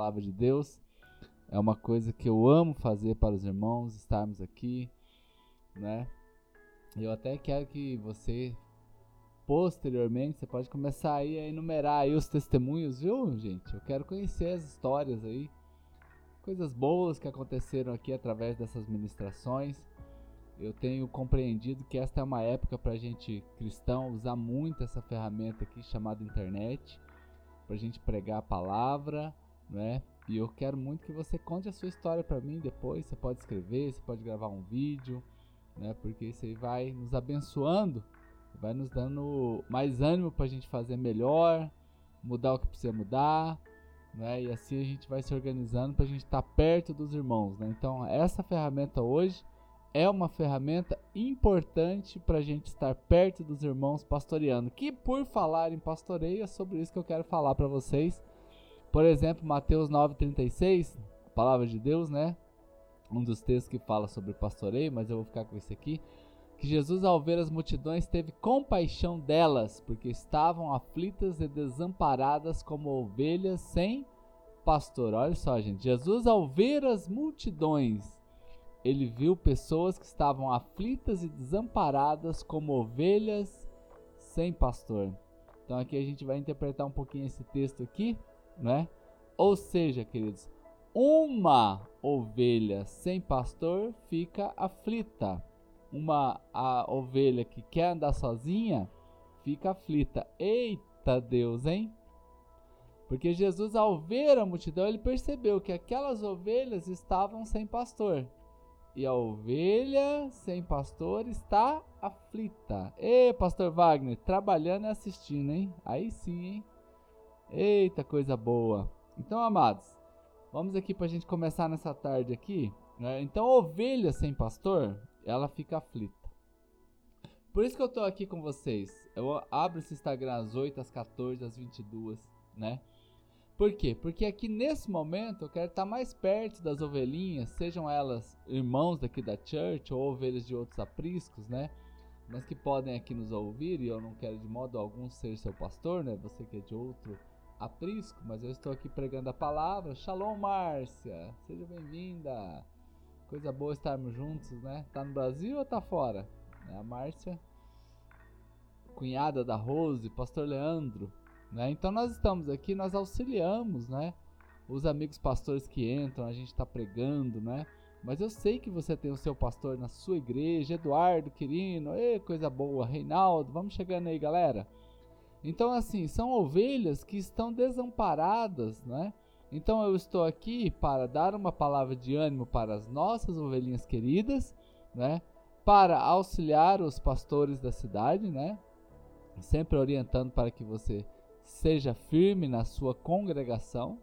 palavra de Deus. É uma coisa que eu amo fazer para os irmãos estarmos aqui, né? Eu até quero que você posteriormente você pode começar aí a enumerar aí os testemunhos, viu, gente? Eu quero conhecer as histórias aí, coisas boas que aconteceram aqui através dessas ministrações. Eu tenho compreendido que esta é uma época para a gente cristão usar muito essa ferramenta aqui chamada internet, para a gente pregar a palavra, né? E eu quero muito que você conte a sua história para mim depois. Você pode escrever, você pode gravar um vídeo, né? Porque isso aí vai nos abençoando, vai nos dando mais ânimo para a gente fazer melhor, mudar o que precisa mudar, né? E assim a gente vai se organizando para a gente estar tá perto dos irmãos, né? Então essa ferramenta hoje é uma ferramenta importante para a gente estar perto dos irmãos pastoreando. Que por falar em pastoreio é sobre isso que eu quero falar para vocês. Por exemplo, Mateus 9:36, palavra de Deus, né? Um dos textos que fala sobre pastoreio, mas eu vou ficar com esse aqui. Que Jesus, ao ver as multidões, teve compaixão delas, porque estavam aflitas e desamparadas como ovelhas sem pastor. Olha só, gente. Jesus, ao ver as multidões, ele viu pessoas que estavam aflitas e desamparadas como ovelhas sem pastor. Então aqui a gente vai interpretar um pouquinho esse texto aqui, né? Ou seja, queridos, uma ovelha sem pastor fica aflita. Uma a ovelha que quer andar sozinha fica aflita. Eita Deus, hein? Porque Jesus, ao ver a multidão, ele percebeu que aquelas ovelhas estavam sem pastor e a ovelha sem pastor está aflita. Ê, pastor Wagner, trabalhando e assistindo, hein? Aí sim, hein? Eita, coisa boa. Então, amados, vamos aqui para a gente começar nessa tarde aqui. Né? Então, ovelha sem pastor, ela fica aflita. Por isso que eu tô aqui com vocês. Eu abro esse Instagram às 8, às 14, às 22, né? Por quê? Porque aqui nesse momento eu quero estar mais perto das ovelhinhas, sejam elas irmãos daqui da church ou ovelhas de outros apriscos, né? Mas que podem aqui nos ouvir e eu não quero de modo algum ser seu pastor, né? Você que é de outro aprisco, mas eu estou aqui pregando a palavra. Shalom, Márcia! Seja bem-vinda! Coisa boa estarmos juntos, né? Tá no Brasil ou tá fora? É a Márcia, cunhada da Rose, pastor Leandro. Né? Então nós estamos aqui, nós auxiliamos, né? Os amigos pastores que entram, a gente está pregando, né? Mas eu sei que você tem o seu pastor na sua igreja, Eduardo, Quirino, ei, coisa boa, Reinaldo, vamos chegando aí, galera. Então, assim, são ovelhas que estão desamparadas, né? Então eu estou aqui para dar uma palavra de ânimo para as nossas ovelhinhas queridas, né? Para auxiliar os pastores da cidade, né? Sempre orientando para que você seja firme na sua congregação,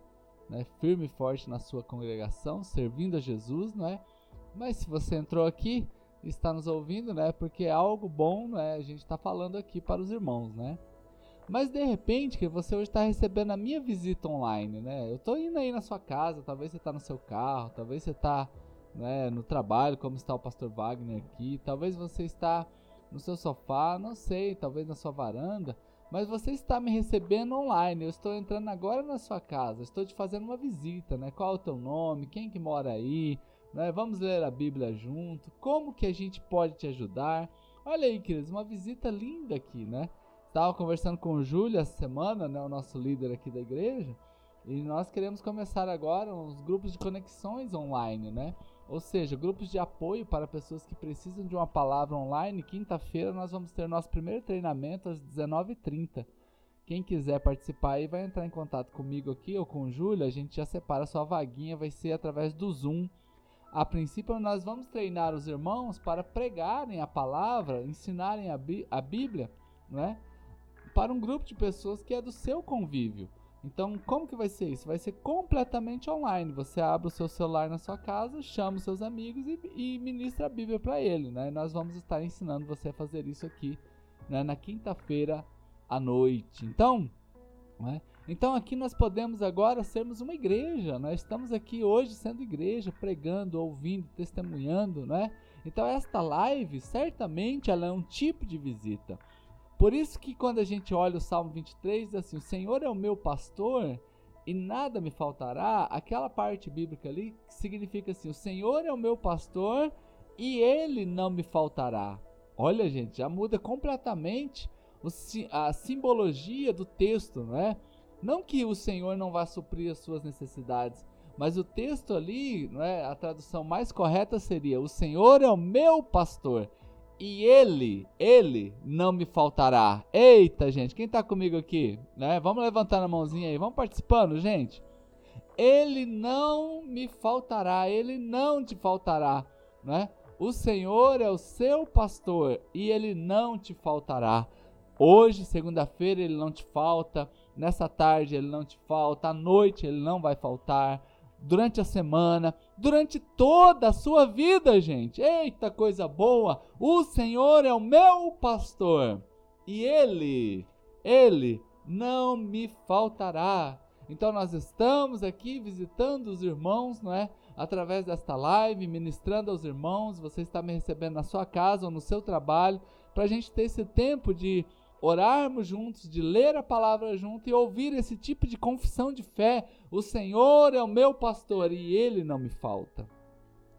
né? firme e forte na sua congregação, servindo a Jesus, não é? Mas se você entrou aqui está nos ouvindo, né? Porque é algo bom, né? A gente está falando aqui para os irmãos, né? Mas de repente que você hoje está recebendo a minha visita online, né? Eu estou indo aí na sua casa, talvez você está no seu carro, talvez você está né, no trabalho, como está o pastor Wagner aqui, talvez você está no seu sofá, não sei, talvez na sua varanda, mas você está me recebendo online. Eu estou entrando agora na sua casa. Estou te fazendo uma visita, né? Qual é o teu nome? Quem que mora aí? Né? Vamos ler a Bíblia junto. Como que a gente pode te ajudar? Olha aí, queridos, uma visita linda aqui, né? Estava conversando com o Júlio essa semana, né? O nosso líder aqui da igreja. E nós queremos começar agora uns grupos de conexões online, né? Ou seja, grupos de apoio para pessoas que precisam de uma palavra online. Quinta-feira nós vamos ter nosso primeiro treinamento às 19h30. Quem quiser participar aí vai entrar em contato comigo aqui ou com o Júlio. A gente já separa sua vaguinha, vai ser através do Zoom. A princípio, nós vamos treinar os irmãos para pregarem a palavra, ensinarem a, Bí a Bíblia, né? Para um grupo de pessoas que é do seu convívio. Então, como que vai ser isso? Vai ser completamente online. Você abre o seu celular na sua casa, chama os seus amigos e, e ministra a Bíblia para ele, né? Nós vamos estar ensinando você a fazer isso aqui né? na quinta-feira à noite. Então, né? então aqui nós podemos agora sermos uma igreja. Nós estamos aqui hoje sendo igreja, pregando, ouvindo, testemunhando, né? Então esta live certamente ela é um tipo de visita. Por isso que quando a gente olha o Salmo 23, diz assim, o Senhor é o meu pastor e nada me faltará, aquela parte bíblica ali significa assim: o Senhor é o meu pastor e ele não me faltará. Olha, gente, já muda completamente a simbologia do texto, não é? Não que o Senhor não vá suprir as suas necessidades, mas o texto ali, não é? A tradução mais correta seria: O Senhor é o meu pastor e ele, ele não me faltará. Eita, gente, quem está comigo aqui, né? Vamos levantar a mãozinha aí, vamos participando, gente. Ele não me faltará, ele não te faltará, né? O Senhor é o seu pastor e ele não te faltará. Hoje, segunda-feira, ele não te falta. Nessa tarde, ele não te falta. À noite, ele não vai faltar. Durante a semana, durante toda a sua vida, gente. Eita coisa boa! O Senhor é o meu pastor e ele, ele não me faltará. Então nós estamos aqui visitando os irmãos, não é? Através desta live, ministrando aos irmãos. Você está me recebendo na sua casa ou no seu trabalho, para a gente ter esse tempo de orarmos juntos, de ler a palavra junto e ouvir esse tipo de confissão de fé. O Senhor é o meu pastor e ele não me falta,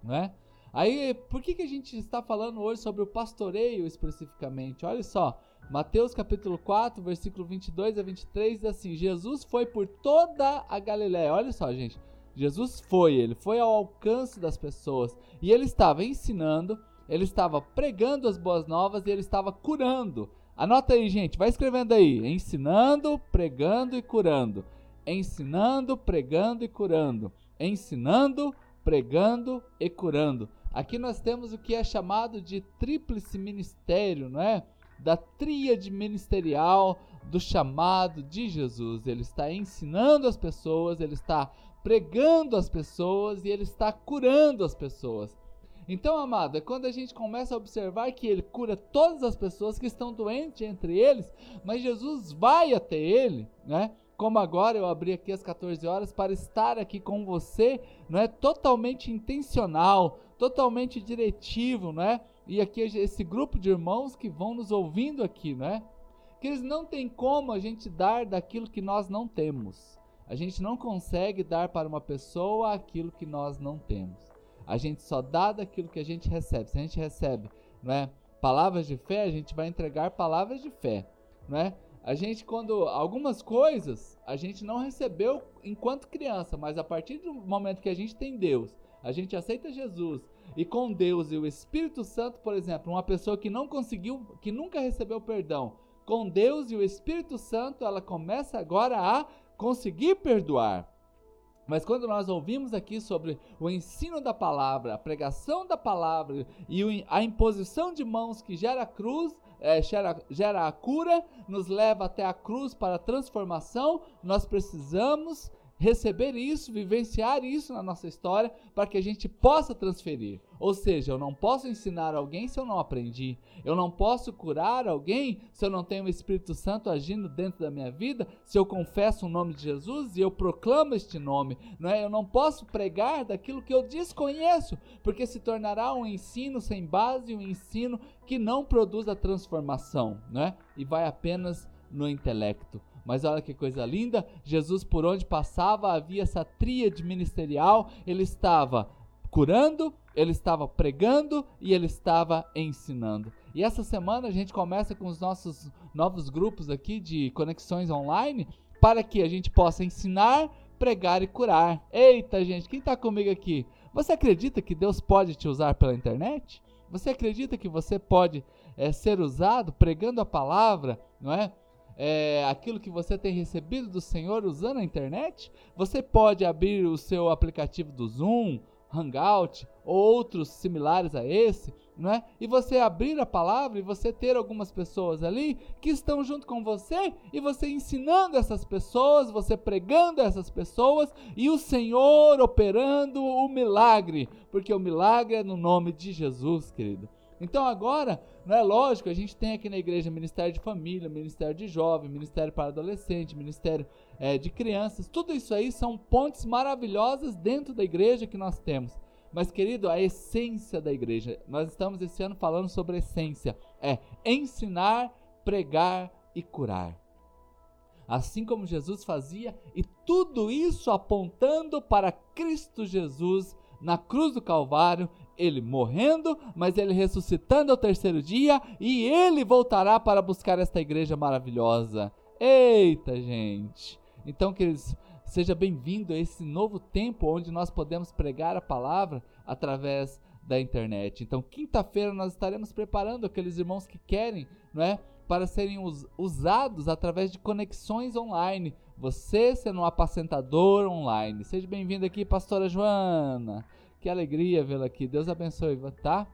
não é? Aí, por que, que a gente está falando hoje sobre o pastoreio especificamente? Olha só, Mateus capítulo 4, versículo 22 a 23 diz assim: Jesus foi por toda a Galiléia. Olha só, gente. Jesus foi, ele foi ao alcance das pessoas e ele estava ensinando, ele estava pregando as boas novas e ele estava curando. Anota aí, gente, vai escrevendo aí: ensinando, pregando e curando. Ensinando, pregando e curando. Ensinando, pregando e curando. Aqui nós temos o que é chamado de tríplice ministério, não é? Da tríade ministerial do chamado de Jesus. Ele está ensinando as pessoas, ele está pregando as pessoas e ele está curando as pessoas. Então, amado, é quando a gente começa a observar que ele cura todas as pessoas que estão doentes entre eles, mas Jesus vai até ele, né? Como agora eu abri aqui às 14 horas para estar aqui com você, não é totalmente intencional, totalmente diretivo, não é? E aqui esse grupo de irmãos que vão nos ouvindo aqui, não é? Que eles não tem como a gente dar daquilo que nós não temos. A gente não consegue dar para uma pessoa aquilo que nós não temos. A gente só dá daquilo que a gente recebe. Se a gente recebe, não é, palavras de fé, a gente vai entregar palavras de fé, não é? A gente quando algumas coisas a gente não recebeu enquanto criança, mas a partir do momento que a gente tem Deus, a gente aceita Jesus e com Deus e o Espírito Santo, por exemplo, uma pessoa que não conseguiu, que nunca recebeu perdão, com Deus e o Espírito Santo, ela começa agora a conseguir perdoar. Mas quando nós ouvimos aqui sobre o ensino da palavra, a pregação da palavra e a imposição de mãos que gera a cruz, é, gera, gera a cura, nos leva até a cruz para a transformação, nós precisamos receber isso, vivenciar isso na nossa história para que a gente possa transferir. Ou seja, eu não posso ensinar alguém se eu não aprendi. Eu não posso curar alguém se eu não tenho o Espírito Santo agindo dentro da minha vida, se eu confesso o nome de Jesus e eu proclamo este nome. Não é? Eu não posso pregar daquilo que eu desconheço, porque se tornará um ensino sem base, um ensino que não produz a transformação, não é? E vai apenas no intelecto. Mas olha que coisa linda, Jesus por onde passava havia essa tríade ministerial, ele estava curando, ele estava pregando e ele estava ensinando. E essa semana a gente começa com os nossos novos grupos aqui de conexões online para que a gente possa ensinar, pregar e curar. Eita, gente, quem está comigo aqui? Você acredita que Deus pode te usar pela internet? Você acredita que você pode é, ser usado pregando a palavra, não é? É, aquilo que você tem recebido do Senhor usando a internet, você pode abrir o seu aplicativo do Zoom, Hangout ou outros similares a esse, não é? E você abrir a palavra e você ter algumas pessoas ali que estão junto com você e você ensinando essas pessoas, você pregando essas pessoas e o Senhor operando o milagre, porque o milagre é no nome de Jesus, querido. Então agora, não é lógico, a gente tem aqui na igreja Ministério de Família, Ministério de Jovem, Ministério para Adolescente, Ministério é, de Crianças, tudo isso aí são pontes maravilhosas dentro da igreja que nós temos. Mas, querido, a essência da igreja, nós estamos esse ano falando sobre essência, é ensinar, pregar e curar. assim como Jesus fazia, e tudo isso apontando para Cristo Jesus na cruz do Calvário, ele morrendo, mas ele ressuscitando ao terceiro dia, e ele voltará para buscar esta igreja maravilhosa. Eita, gente! Então, queridos, seja bem-vindo a esse novo tempo onde nós podemos pregar a palavra através da internet. Então, quinta-feira nós estaremos preparando aqueles irmãos que querem, não é, para serem us usados através de conexões online. Você sendo um apacentador online. Seja bem-vindo aqui, pastora Joana. Que alegria vê-la aqui. Deus abençoe, tá?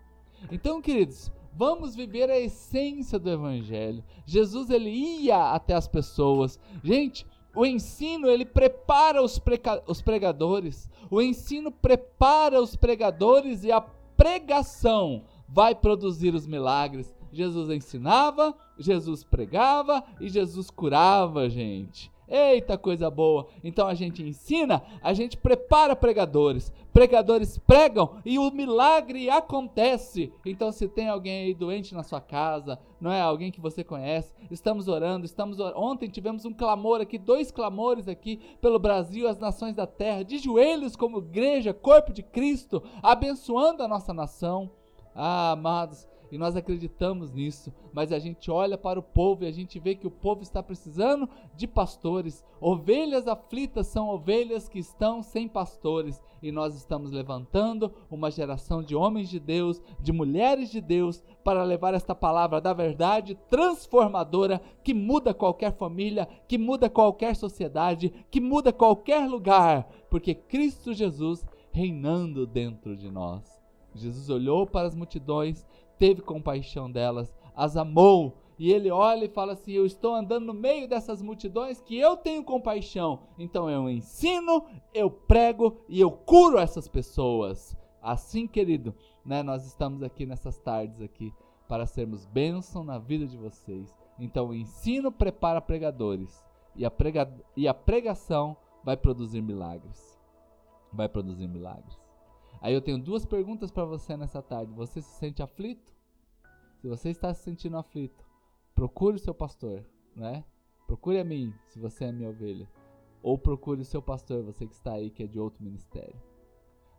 Então, queridos, vamos viver a essência do evangelho. Jesus ele ia até as pessoas. Gente, o ensino ele prepara os, os pregadores. O ensino prepara os pregadores e a pregação vai produzir os milagres. Jesus ensinava, Jesus pregava e Jesus curava, gente. Eita coisa boa! Então a gente ensina, a gente prepara pregadores. Pregadores pregam e o milagre acontece. Então, se tem alguém aí doente na sua casa, não é alguém que você conhece, estamos orando, estamos or... ontem tivemos um clamor aqui, dois clamores aqui pelo Brasil, as nações da terra, de joelhos como igreja, corpo de Cristo, abençoando a nossa nação. Ah, amados, e nós acreditamos nisso, mas a gente olha para o povo e a gente vê que o povo está precisando de pastores. Ovelhas aflitas são ovelhas que estão sem pastores, e nós estamos levantando uma geração de homens de Deus, de mulheres de Deus, para levar esta palavra da verdade transformadora que muda qualquer família, que muda qualquer sociedade, que muda qualquer lugar, porque Cristo Jesus reinando dentro de nós. Jesus olhou para as multidões, teve compaixão delas, as amou. E ele olha e fala assim: Eu estou andando no meio dessas multidões que eu tenho compaixão. Então eu ensino, eu prego e eu curo essas pessoas. Assim, querido, né, nós estamos aqui nessas tardes aqui para sermos bênção na vida de vocês. Então o ensino prepara pregadores e a, prega, e a pregação vai produzir milagres. Vai produzir milagres. Aí eu tenho duas perguntas para você nessa tarde. Você se sente aflito? Se você está se sentindo aflito, procure o seu pastor, né? Procure a mim, se você é minha ovelha. Ou procure o seu pastor, você que está aí, que é de outro ministério.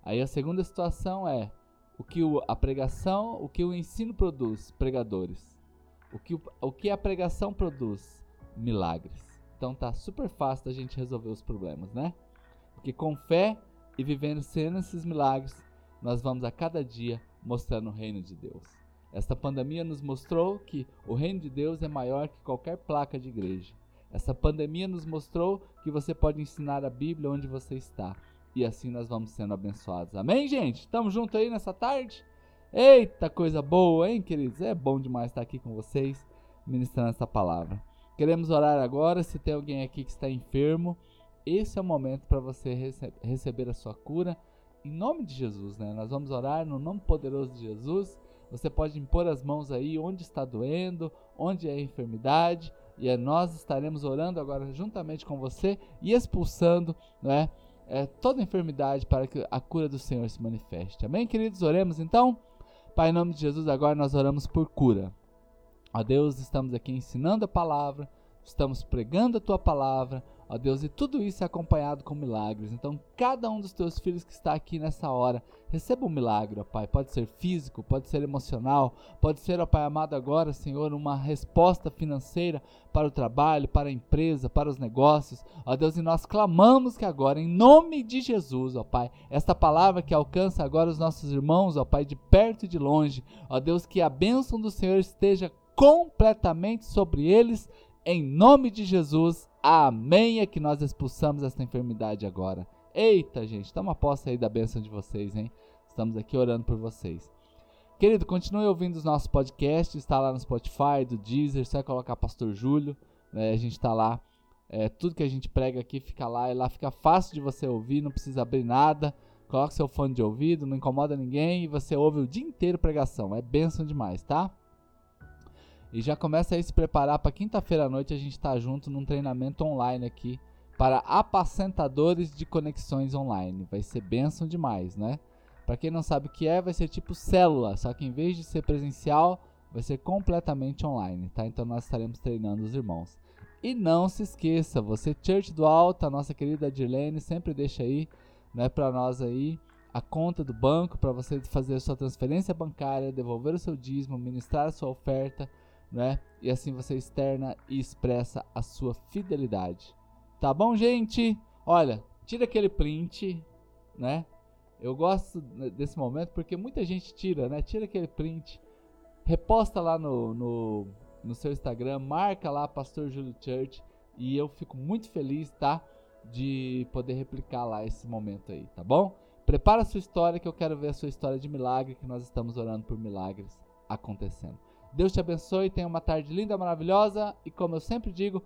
Aí a segunda situação é o que a pregação, o que o ensino produz, pregadores. O que, o que a pregação produz, milagres. Então tá super fácil da gente resolver os problemas, né? Porque com fé e vivendo sendo esses milagres, nós vamos a cada dia mostrando o reino de Deus. Esta pandemia nos mostrou que o reino de Deus é maior que qualquer placa de igreja. Essa pandemia nos mostrou que você pode ensinar a Bíblia onde você está. E assim nós vamos sendo abençoados. Amém, gente? Estamos juntos aí nessa tarde? Eita, coisa boa, hein, queridos? É bom demais estar aqui com vocês, ministrando essa palavra. Queremos orar agora. Se tem alguém aqui que está enfermo, esse é o momento para você rece receber a sua cura. Em nome de Jesus, né? Nós vamos orar no nome poderoso de Jesus. Você pode impor as mãos aí onde está doendo, onde é a enfermidade, e é, nós estaremos orando agora juntamente com você e expulsando, né? É, toda enfermidade para que a cura do Senhor se manifeste. Amém, queridos? Oremos então. Pai, em nome de Jesus, agora nós oramos por cura. Ó Deus, estamos aqui ensinando a palavra, estamos pregando a tua palavra, ó Deus, e tudo isso é acompanhado com milagres. Então, cada um dos teus filhos que está aqui nessa hora, receba um milagre, ó Pai. Pode ser físico, pode ser emocional, pode ser, ó Pai amado, agora, Senhor, uma resposta financeira para o trabalho, para a empresa, para os negócios, ó Deus, e nós clamamos que agora, em nome de Jesus, ó Pai, esta palavra que alcança agora os nossos irmãos, ó Pai, de perto e de longe, ó Deus, que a bênção do Senhor esteja completamente sobre eles, em nome de Jesus. Amém. É que nós expulsamos esta enfermidade agora. Eita, gente, toma posse aí da bênção de vocês, hein? Estamos aqui orando por vocês. Querido, continue ouvindo os nossos podcasts, está lá no Spotify, do Deezer, você vai colocar Pastor Júlio, né? a gente está lá. É, tudo que a gente prega aqui fica lá, e lá fica fácil de você ouvir, não precisa abrir nada. Coloca seu fone de ouvido, não incomoda ninguém e você ouve o dia inteiro pregação. É bênção demais, tá? E já começa a se preparar para quinta-feira à noite a gente estar tá junto num treinamento online aqui para apacentadores de conexões online. Vai ser benção demais, né? Para quem não sabe o que é, vai ser tipo célula, só que em vez de ser presencial, vai ser completamente online, tá? Então nós estaremos treinando os irmãos. E não se esqueça, você Church do Alto, a nossa querida Dirlene, sempre deixa aí, né, para nós aí a conta do banco para você fazer a sua transferência bancária, devolver o seu dízimo, ministrar a sua oferta, né? E assim você externa e expressa a sua fidelidade. Tá bom, gente? Olha, tira aquele print, né? Eu gosto desse momento porque muita gente tira, né? Tira aquele print, reposta lá no, no, no seu Instagram, marca lá Pastor Júlio Church e eu fico muito feliz, tá? De poder replicar lá esse momento aí, tá bom? Prepara a sua história que eu quero ver a sua história de milagre, que nós estamos orando por milagres acontecendo. Deus te abençoe, tenha uma tarde linda, maravilhosa e como eu sempre digo,